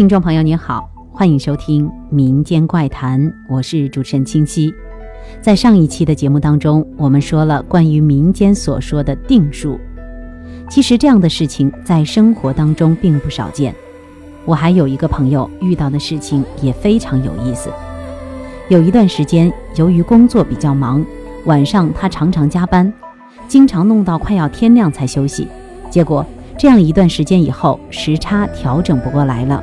听众朋友您好，欢迎收听《民间怪谈》，我是主持人清晰。在上一期的节目当中，我们说了关于民间所说的定数。其实这样的事情在生活当中并不少见。我还有一个朋友遇到的事情也非常有意思。有一段时间，由于工作比较忙，晚上他常常加班，经常弄到快要天亮才休息。结果这样一段时间以后，时差调整不过来了。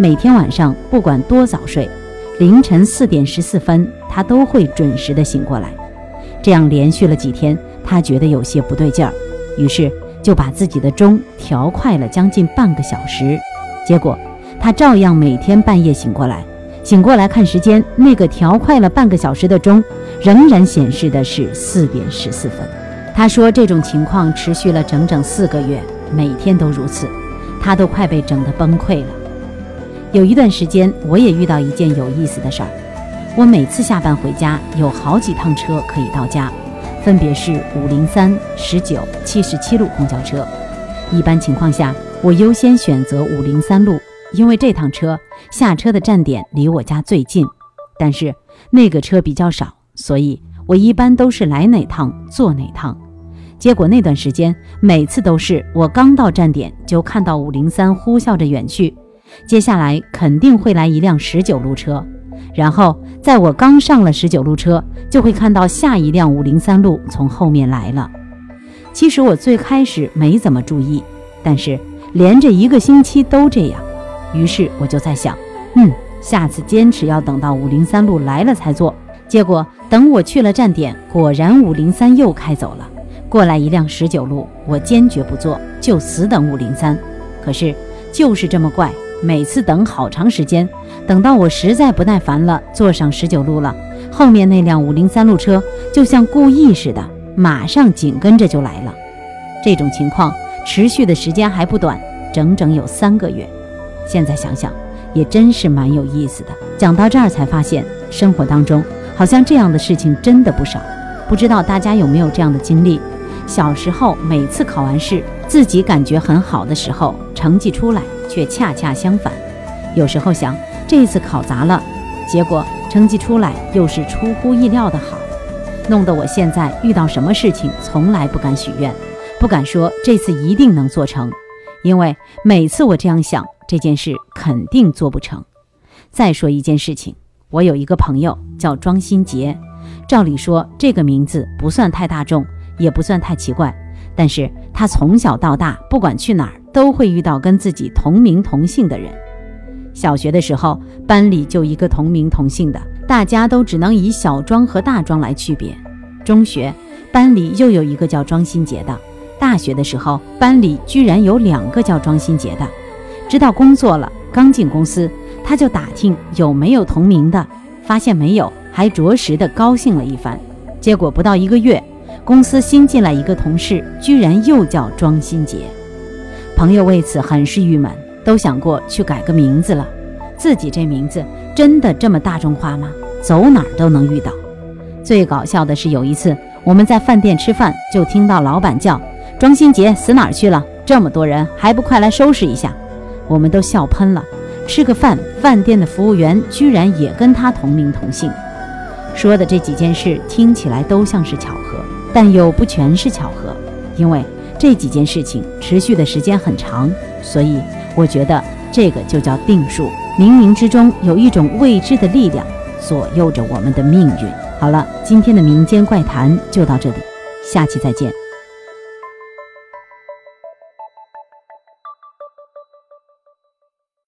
每天晚上不管多早睡，凌晨四点十四分他都会准时的醒过来。这样连续了几天，他觉得有些不对劲儿，于是就把自己的钟调快了将近半个小时。结果他照样每天半夜醒过来，醒过来看时间，那个调快了半个小时的钟仍然显示的是四点十四分。他说这种情况持续了整整四个月，每天都如此，他都快被整得崩溃了。有一段时间，我也遇到一件有意思的事儿。我每次下班回家，有好几趟车可以到家，分别是五零三、十九、七十七路公交车。一般情况下，我优先选择五零三路，因为这趟车下车的站点离我家最近。但是那个车比较少，所以我一般都是来哪趟坐哪趟。结果那段时间，每次都是我刚到站点，就看到五零三呼啸着远去。接下来肯定会来一辆十九路车，然后在我刚上了十九路车，就会看到下一辆五零三路从后面来了。其实我最开始没怎么注意，但是连着一个星期都这样，于是我就在想，嗯，下次坚持要等到五零三路来了才坐。结果等我去了站点，果然五零三又开走了，过来一辆十九路，我坚决不坐，就死等五零三。可是就是这么怪。每次等好长时间，等到我实在不耐烦了，坐上十九路了，后面那辆五零三路车就像故意似的，马上紧跟着就来了。这种情况持续的时间还不短，整整有三个月。现在想想，也真是蛮有意思的。讲到这儿才发现，生活当中好像这样的事情真的不少。不知道大家有没有这样的经历？小时候每次考完试，自己感觉很好的时候，成绩出来。却恰恰相反，有时候想这次考砸了，结果成绩出来又是出乎意料的好，弄得我现在遇到什么事情从来不敢许愿，不敢说这次一定能做成，因为每次我这样想，这件事肯定做不成。再说一件事情，我有一个朋友叫庄新杰，照理说这个名字不算太大众，也不算太奇怪，但是他从小到大不管去哪儿。都会遇到跟自己同名同姓的人。小学的时候，班里就一个同名同姓的，大家都只能以小庄和大庄来区别。中学班里又有一个叫庄新杰的。大学的时候，班里居然有两个叫庄新杰的。直到工作了，刚进公司，他就打听有没有同名的，发现没有，还着实的高兴了一番。结果不到一个月，公司新进来一个同事，居然又叫庄新杰。朋友为此很是郁闷，都想过去改个名字了。自己这名字真的这么大众化吗？走哪儿都能遇到。最搞笑的是有一次，我们在饭店吃饭，就听到老板叫庄新杰死哪儿去了？这么多人还不快来收拾一下？我们都笑喷了。吃个饭，饭店的服务员居然也跟他同名同姓。说的这几件事听起来都像是巧合，但又不全是巧合，因为。这几件事情持续的时间很长，所以我觉得这个就叫定数。冥冥之中有一种未知的力量左右着我们的命运。好了，今天的民间怪谈就到这里，下期再见。